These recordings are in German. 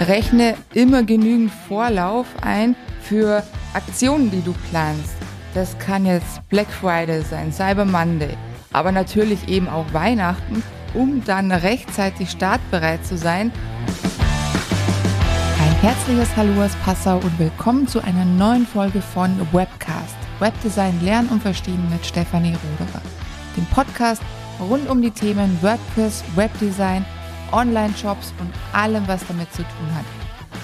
Rechne immer genügend Vorlauf ein für Aktionen, die du planst. Das kann jetzt Black Friday sein, Cyber Monday, aber natürlich eben auch Weihnachten, um dann rechtzeitig startbereit zu sein. Ein herzliches Hallo aus Passau und willkommen zu einer neuen Folge von Webcast. Webdesign lernen und verstehen mit Stefanie Ruderer. Dem Podcast rund um die Themen WordPress, Webdesign, Online-Shops und allem, was damit zu tun hat.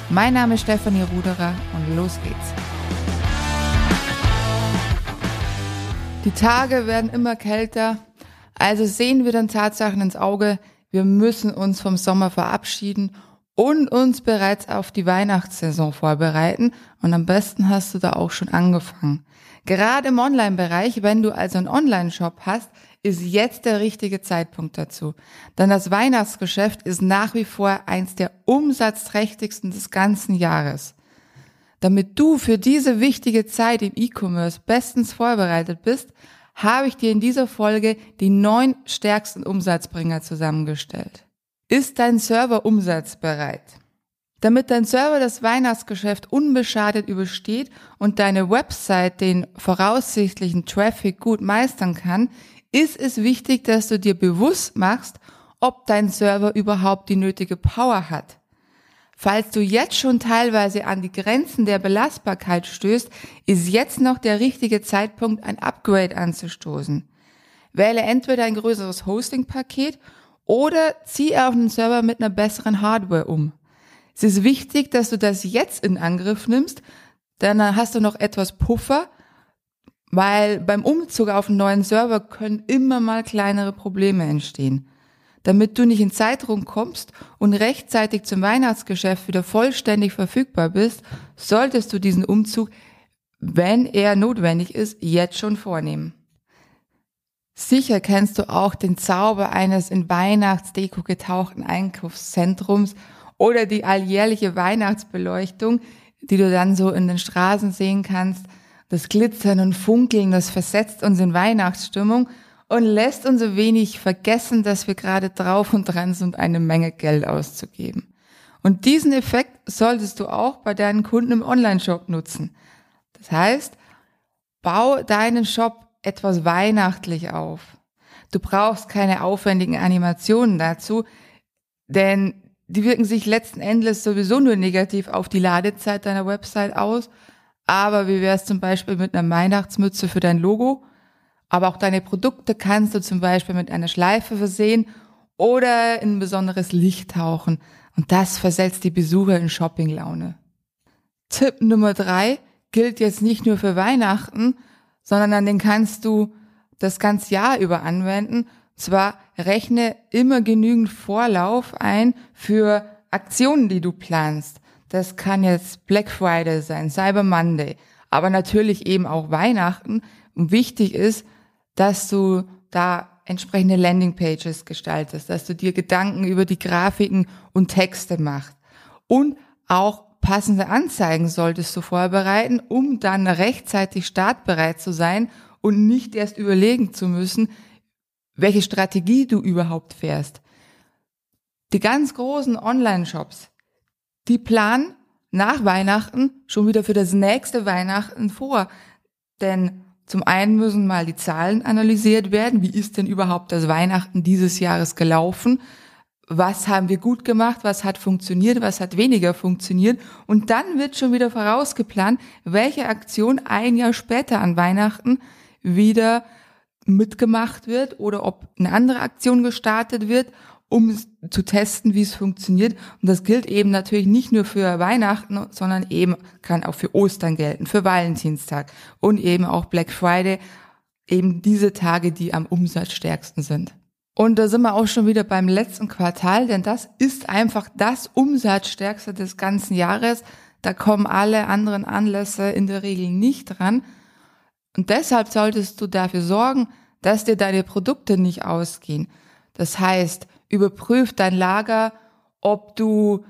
Mein Name ist Stefanie Ruderer und los geht's. Die Tage werden immer kälter, also sehen wir dann Tatsachen ins Auge, wir müssen uns vom Sommer verabschieden und uns bereits auf die Weihnachtssaison vorbereiten und am besten hast du da auch schon angefangen. Gerade im Online-Bereich, wenn du also einen Online-Shop hast, ist jetzt der richtige Zeitpunkt dazu. Denn das Weihnachtsgeschäft ist nach wie vor eins der umsatzträchtigsten des ganzen Jahres. Damit du für diese wichtige Zeit im E-Commerce bestens vorbereitet bist, habe ich dir in dieser Folge die neun stärksten Umsatzbringer zusammengestellt. Ist dein Server umsatzbereit? Damit dein Server das Weihnachtsgeschäft unbeschadet übersteht und deine Website den voraussichtlichen Traffic gut meistern kann, ist es wichtig, dass du dir bewusst machst, ob dein Server überhaupt die nötige Power hat. Falls du jetzt schon teilweise an die Grenzen der Belastbarkeit stößt, ist jetzt noch der richtige Zeitpunkt, ein Upgrade anzustoßen. Wähle entweder ein größeres Hosting-Paket oder ziehe auf einen Server mit einer besseren Hardware um. Es ist wichtig, dass du das jetzt in Angriff nimmst, dann hast du noch etwas Puffer, weil beim Umzug auf einen neuen Server können immer mal kleinere Probleme entstehen. Damit du nicht in Zeitdruck kommst und rechtzeitig zum Weihnachtsgeschäft wieder vollständig verfügbar bist, solltest du diesen Umzug, wenn er notwendig ist, jetzt schon vornehmen. Sicher kennst du auch den Zauber eines in Weihnachtsdeko getauchten Einkaufszentrums oder die alljährliche Weihnachtsbeleuchtung, die du dann so in den Straßen sehen kannst – das Glitzern und Funkeln, das versetzt uns in Weihnachtsstimmung und lässt uns ein wenig vergessen, dass wir gerade drauf und dran sind, eine Menge Geld auszugeben. Und diesen Effekt solltest du auch bei deinen Kunden im Online-Shop nutzen. Das heißt, bau deinen Shop etwas weihnachtlich auf. Du brauchst keine aufwendigen Animationen dazu, denn die wirken sich letzten Endes sowieso nur negativ auf die Ladezeit deiner Website aus aber wie wäre es zum Beispiel mit einer Weihnachtsmütze für dein Logo? Aber auch deine Produkte kannst du zum Beispiel mit einer Schleife versehen oder in ein besonderes Licht tauchen. Und das versetzt die Besucher in Shoppinglaune. Tipp Nummer drei gilt jetzt nicht nur für Weihnachten, sondern an den kannst du das ganze Jahr über anwenden. Zwar rechne immer genügend Vorlauf ein für Aktionen, die du planst. Das kann jetzt Black Friday sein, Cyber Monday, aber natürlich eben auch Weihnachten. Und wichtig ist, dass du da entsprechende Landingpages gestaltest, dass du dir Gedanken über die Grafiken und Texte machst. Und auch passende Anzeigen solltest du vorbereiten, um dann rechtzeitig startbereit zu sein und nicht erst überlegen zu müssen, welche Strategie du überhaupt fährst. Die ganz großen Online-Shops, die planen nach Weihnachten schon wieder für das nächste Weihnachten vor. Denn zum einen müssen mal die Zahlen analysiert werden. Wie ist denn überhaupt das Weihnachten dieses Jahres gelaufen? Was haben wir gut gemacht? Was hat funktioniert? Was hat weniger funktioniert? Und dann wird schon wieder vorausgeplant, welche Aktion ein Jahr später an Weihnachten wieder mitgemacht wird oder ob eine andere Aktion gestartet wird um zu testen, wie es funktioniert. Und das gilt eben natürlich nicht nur für Weihnachten, sondern eben kann auch für Ostern gelten, für Valentinstag und eben auch Black Friday, eben diese Tage, die am umsatzstärksten sind. Und da sind wir auch schon wieder beim letzten Quartal, denn das ist einfach das Umsatzstärkste des ganzen Jahres. Da kommen alle anderen Anlässe in der Regel nicht dran. Und deshalb solltest du dafür sorgen, dass dir deine Produkte nicht ausgehen. Das heißt, überprüf dein Lager, ob du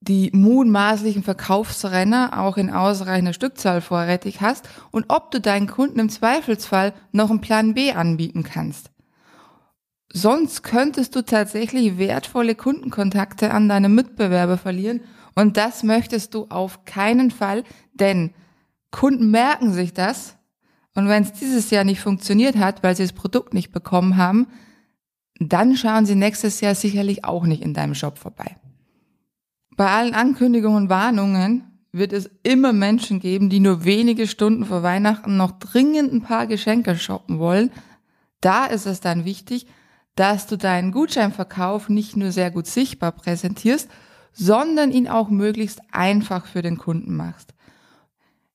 die mutmaßlichen Verkaufsrenner auch in ausreichender Stückzahl vorrätig hast und ob du deinen Kunden im Zweifelsfall noch einen Plan B anbieten kannst. Sonst könntest du tatsächlich wertvolle Kundenkontakte an deine Mitbewerber verlieren Und das möchtest du auf keinen Fall, denn Kunden merken sich das. Und wenn es dieses Jahr nicht funktioniert hat, weil sie das Produkt nicht bekommen haben, dann schauen sie nächstes Jahr sicherlich auch nicht in deinem Shop vorbei. Bei allen Ankündigungen und Warnungen wird es immer Menschen geben, die nur wenige Stunden vor Weihnachten noch dringend ein paar Geschenke shoppen wollen. Da ist es dann wichtig, dass du deinen Gutscheinverkauf nicht nur sehr gut sichtbar präsentierst, sondern ihn auch möglichst einfach für den Kunden machst.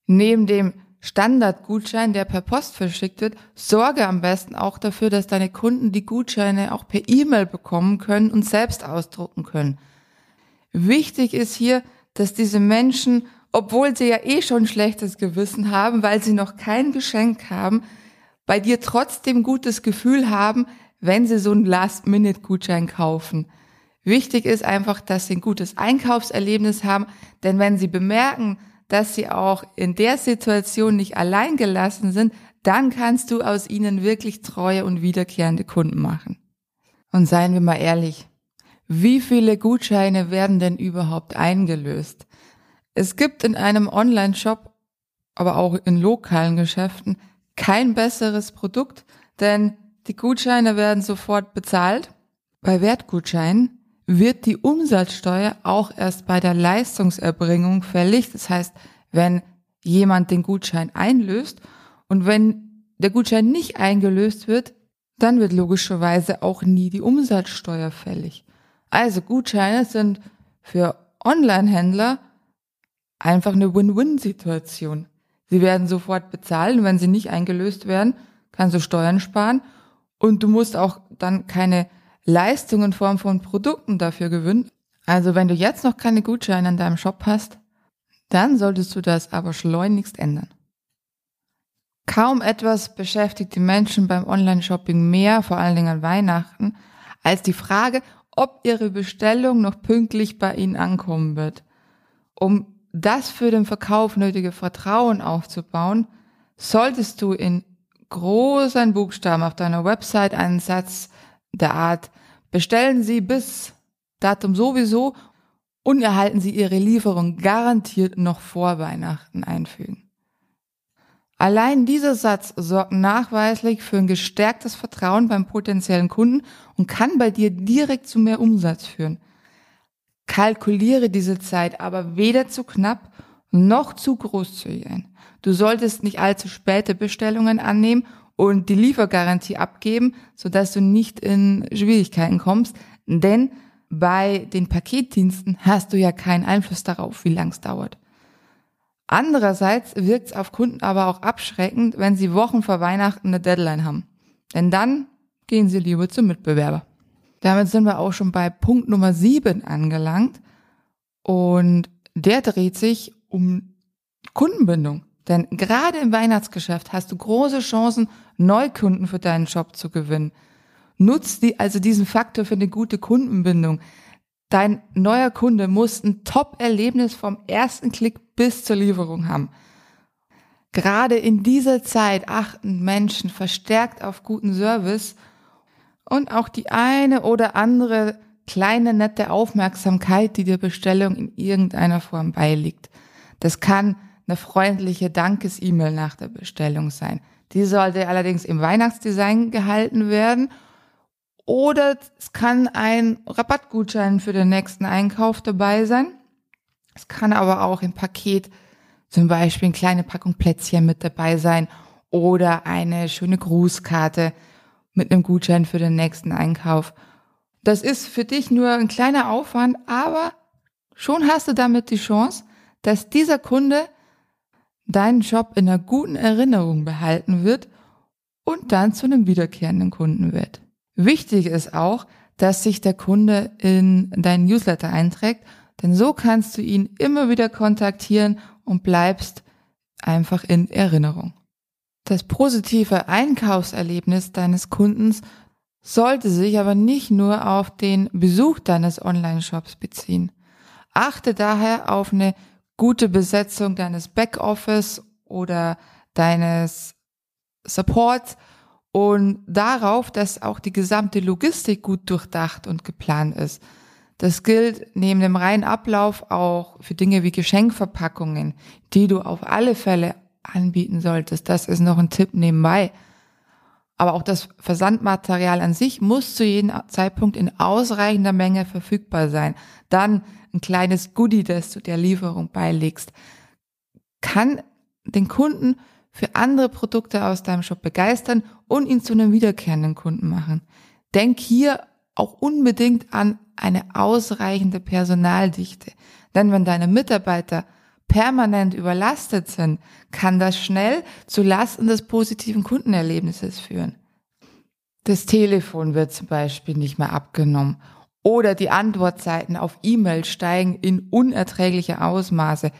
Neben dem Standardgutschein, der per Post verschickt wird, sorge am besten auch dafür, dass deine Kunden die Gutscheine auch per E-Mail bekommen können und selbst ausdrucken können. Wichtig ist hier, dass diese Menschen, obwohl sie ja eh schon schlechtes Gewissen haben, weil sie noch kein Geschenk haben, bei dir trotzdem gutes Gefühl haben, wenn sie so einen Last-Minute-Gutschein kaufen. Wichtig ist einfach, dass sie ein gutes Einkaufserlebnis haben, denn wenn sie bemerken, dass sie auch in der Situation nicht allein gelassen sind, dann kannst du aus ihnen wirklich treue und wiederkehrende Kunden machen. Und seien wir mal ehrlich, wie viele Gutscheine werden denn überhaupt eingelöst? Es gibt in einem Online-Shop, aber auch in lokalen Geschäften, kein besseres Produkt, denn die Gutscheine werden sofort bezahlt. Bei Wertgutscheinen wird die Umsatzsteuer auch erst bei der Leistungserbringung fällig. Das heißt, wenn jemand den Gutschein einlöst und wenn der Gutschein nicht eingelöst wird, dann wird logischerweise auch nie die Umsatzsteuer fällig. Also Gutscheine sind für Online-Händler einfach eine Win-Win-Situation. Sie werden sofort bezahlt und wenn sie nicht eingelöst werden, kannst du Steuern sparen und du musst auch dann keine Leistung in Form von Produkten dafür gewinnen. Also wenn du jetzt noch keine Gutscheine in deinem Shop hast, dann solltest du das aber schleunigst ändern. Kaum etwas beschäftigt die Menschen beim Online-Shopping mehr, vor allen Dingen an Weihnachten, als die Frage, ob ihre Bestellung noch pünktlich bei ihnen ankommen wird. Um das für den Verkauf nötige Vertrauen aufzubauen, solltest du in großen Buchstaben auf deiner Website einen Satz der Art bestellen Sie bis Datum sowieso und erhalten Sie Ihre Lieferung garantiert noch vor Weihnachten einfügen. Allein dieser Satz sorgt nachweislich für ein gestärktes Vertrauen beim potenziellen Kunden und kann bei dir direkt zu mehr Umsatz führen. Kalkuliere diese Zeit aber weder zu knapp noch zu großzügig ein. Du solltest nicht allzu späte Bestellungen annehmen und die Liefergarantie abgeben, sodass du nicht in Schwierigkeiten kommst, denn bei den Paketdiensten hast du ja keinen Einfluss darauf, wie lang es dauert. Andererseits wirkt es auf Kunden aber auch abschreckend, wenn sie Wochen vor Weihnachten eine Deadline haben. Denn dann gehen sie lieber zum Mitbewerber. Damit sind wir auch schon bei Punkt Nummer sieben angelangt. Und der dreht sich um Kundenbindung. Denn gerade im Weihnachtsgeschäft hast du große Chancen, Neukunden für deinen Shop zu gewinnen. Nutzt die, also diesen Faktor für eine gute Kundenbindung. Dein neuer Kunde muss ein Top-Erlebnis vom ersten Klick bis zur Lieferung haben. Gerade in dieser Zeit achten Menschen verstärkt auf guten Service und auch die eine oder andere kleine nette Aufmerksamkeit, die der Bestellung in irgendeiner Form beiliegt. Das kann eine freundliche Dankes-E-Mail nach der Bestellung sein. Die sollte allerdings im Weihnachtsdesign gehalten werden. Oder es kann ein Rabattgutschein für den nächsten Einkauf dabei sein. Es kann aber auch im Paket zum Beispiel eine kleine Packung Plätzchen mit dabei sein oder eine schöne Grußkarte mit einem Gutschein für den nächsten Einkauf. Das ist für dich nur ein kleiner Aufwand, aber schon hast du damit die Chance, dass dieser Kunde deinen Job in einer guten Erinnerung behalten wird und dann zu einem wiederkehrenden Kunden wird. Wichtig ist auch, dass sich der Kunde in deinen Newsletter einträgt, denn so kannst du ihn immer wieder kontaktieren und bleibst einfach in Erinnerung. Das positive Einkaufserlebnis deines Kundens sollte sich aber nicht nur auf den Besuch deines Online-Shops beziehen. Achte daher auf eine gute Besetzung deines Backoffice oder deines Supports und darauf, dass auch die gesamte Logistik gut durchdacht und geplant ist. Das gilt neben dem reinen Ablauf auch für Dinge wie Geschenkverpackungen, die du auf alle Fälle anbieten solltest. Das ist noch ein Tipp nebenbei. Aber auch das Versandmaterial an sich muss zu jedem Zeitpunkt in ausreichender Menge verfügbar sein. Dann ein kleines Goodie, das du der Lieferung beilegst, kann den Kunden für andere Produkte aus deinem Shop begeistern und ihn zu einem wiederkehrenden Kunden machen. Denk hier auch unbedingt an eine ausreichende Personaldichte. Denn wenn deine Mitarbeiter permanent überlastet sind, kann das schnell zu Lasten des positiven Kundenerlebnisses führen. Das Telefon wird zum Beispiel nicht mehr abgenommen oder die Antwortzeiten auf E-Mail steigen in unerträgliche Ausmaße.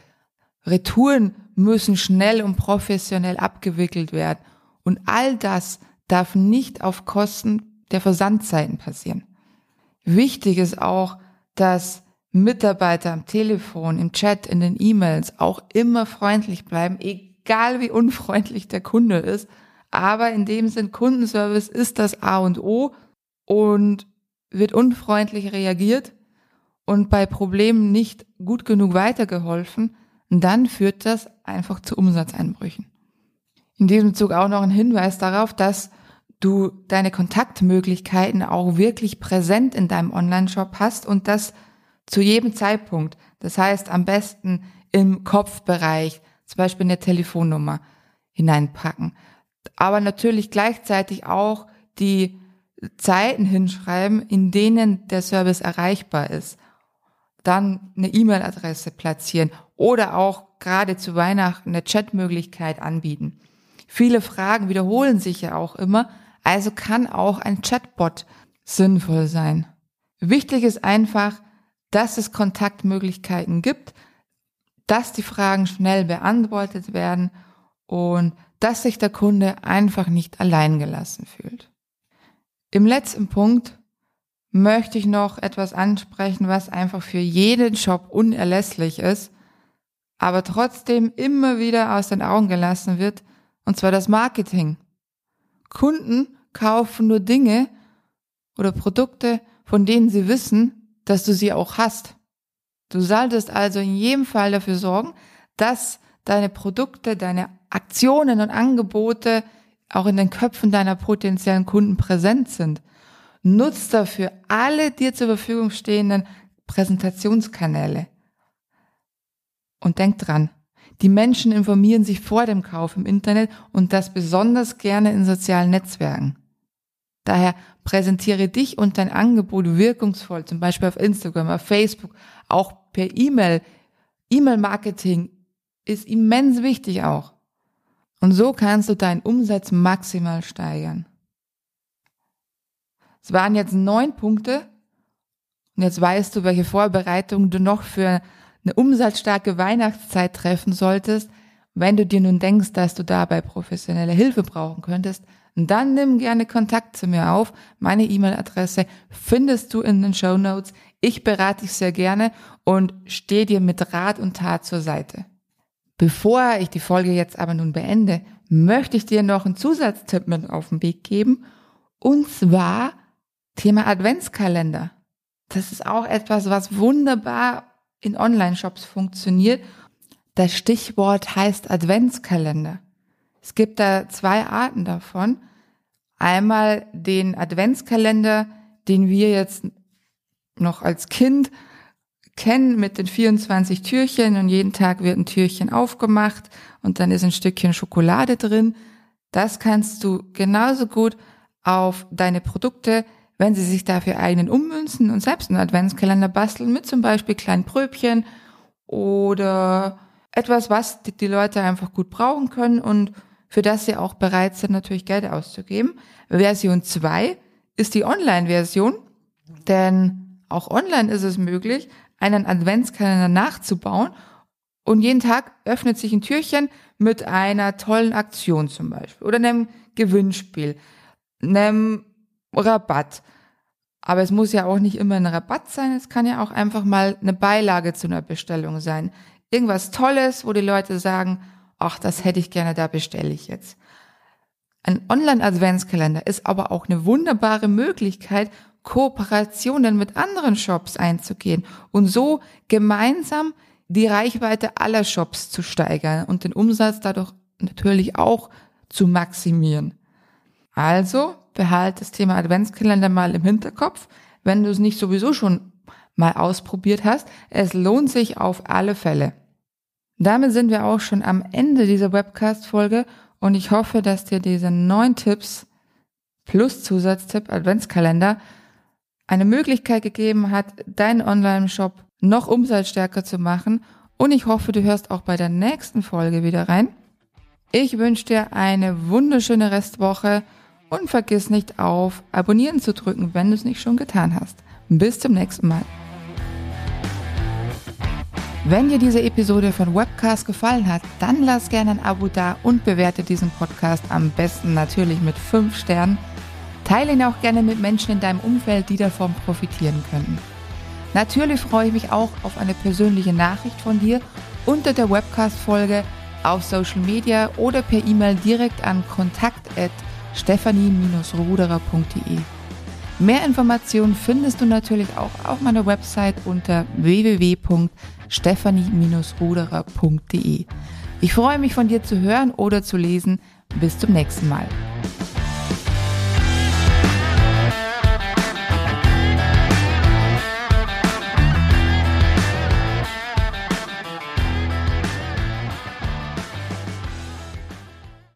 Retouren müssen schnell und professionell abgewickelt werden und all das darf nicht auf Kosten der Versandzeiten passieren. Wichtig ist auch, dass Mitarbeiter am Telefon, im Chat, in den E-Mails auch immer freundlich bleiben, egal wie unfreundlich der Kunde ist. Aber in dem Sinn, Kundenservice ist das A und O und wird unfreundlich reagiert und bei Problemen nicht gut genug weitergeholfen, dann führt das einfach zu Umsatzeinbrüchen. In diesem Zug auch noch ein Hinweis darauf, dass du deine Kontaktmöglichkeiten auch wirklich präsent in deinem Online-Shop hast und das zu jedem Zeitpunkt. Das heißt, am besten im Kopfbereich, zum Beispiel eine Telefonnummer hineinpacken. Aber natürlich gleichzeitig auch die Zeiten hinschreiben, in denen der Service erreichbar ist. Dann eine E-Mail-Adresse platzieren oder auch gerade zu Weihnachten eine Chatmöglichkeit anbieten. Viele Fragen wiederholen sich ja auch immer also kann auch ein Chatbot sinnvoll sein. Wichtig ist einfach, dass es Kontaktmöglichkeiten gibt, dass die Fragen schnell beantwortet werden und dass sich der Kunde einfach nicht allein gelassen fühlt. Im letzten Punkt möchte ich noch etwas ansprechen, was einfach für jeden Shop unerlässlich ist, aber trotzdem immer wieder aus den Augen gelassen wird, und zwar das Marketing. Kunden kaufen nur Dinge oder Produkte, von denen sie wissen, dass du sie auch hast. Du solltest also in jedem Fall dafür sorgen, dass deine Produkte, deine Aktionen und Angebote auch in den Köpfen deiner potenziellen Kunden präsent sind. Nutz dafür alle dir zur Verfügung stehenden Präsentationskanäle. Und denk dran, die Menschen informieren sich vor dem Kauf im Internet und das besonders gerne in sozialen Netzwerken. Daher präsentiere dich und dein Angebot wirkungsvoll, zum Beispiel auf Instagram, auf Facebook, auch per E-Mail. E-Mail-Marketing ist immens wichtig auch. Und so kannst du deinen Umsatz maximal steigern. Es waren jetzt neun Punkte. Und jetzt weißt du, welche Vorbereitungen du noch für eine umsatzstarke Weihnachtszeit treffen solltest, wenn du dir nun denkst, dass du dabei professionelle Hilfe brauchen könntest, dann nimm gerne Kontakt zu mir auf. Meine E-Mail-Adresse findest du in den Show Notes. Ich berate dich sehr gerne und stehe dir mit Rat und Tat zur Seite. Bevor ich die Folge jetzt aber nun beende, möchte ich dir noch einen Zusatztipp mit auf den Weg geben. Und zwar Thema Adventskalender. Das ist auch etwas, was wunderbar in Online-Shops funktioniert. Das Stichwort heißt Adventskalender. Es gibt da zwei Arten davon. Einmal den Adventskalender, den wir jetzt noch als Kind kennen mit den 24 Türchen und jeden Tag wird ein Türchen aufgemacht und dann ist ein Stückchen Schokolade drin. Das kannst du genauso gut auf deine Produkte wenn Sie sich dafür eigenen ummünzen und selbst einen Adventskalender basteln mit zum Beispiel kleinen Pröbchen oder etwas, was die, die Leute einfach gut brauchen können und für das sie auch bereit sind, natürlich Geld auszugeben. Version 2 ist die Online-Version, denn auch online ist es möglich, einen Adventskalender nachzubauen und jeden Tag öffnet sich ein Türchen mit einer tollen Aktion zum Beispiel oder einem Gewinnspiel, einem Rabatt. Aber es muss ja auch nicht immer ein Rabatt sein, es kann ja auch einfach mal eine Beilage zu einer Bestellung sein. Irgendwas Tolles, wo die Leute sagen, ach, das hätte ich gerne, da bestelle ich jetzt. Ein Online-Adventskalender ist aber auch eine wunderbare Möglichkeit, Kooperationen mit anderen Shops einzugehen und so gemeinsam die Reichweite aller Shops zu steigern und den Umsatz dadurch natürlich auch zu maximieren. Also behalte das Thema Adventskalender mal im Hinterkopf, wenn du es nicht sowieso schon mal ausprobiert hast. Es lohnt sich auf alle Fälle. Damit sind wir auch schon am Ende dieser Webcast-Folge und ich hoffe, dass dir diese neun Tipps plus Zusatztipp Adventskalender eine Möglichkeit gegeben hat, deinen Online-Shop noch umsatzstärker zu machen. Und ich hoffe, du hörst auch bei der nächsten Folge wieder rein. Ich wünsche dir eine wunderschöne Restwoche und vergiss nicht auf Abonnieren zu drücken, wenn du es nicht schon getan hast. Bis zum nächsten Mal. Wenn dir diese Episode von Webcast gefallen hat, dann lass gerne ein Abo da und bewerte diesen Podcast am besten natürlich mit 5 Sternen. Teile ihn auch gerne mit Menschen in deinem Umfeld, die davon profitieren könnten. Natürlich freue ich mich auch auf eine persönliche Nachricht von dir unter der Webcast-Folge auf Social Media oder per E-Mail direkt an kontakt@ stephanie-ruderer.de. Mehr Informationen findest du natürlich auch auf meiner Website unter www.stephanie-ruderer.de. Ich freue mich von dir zu hören oder zu lesen. Bis zum nächsten Mal.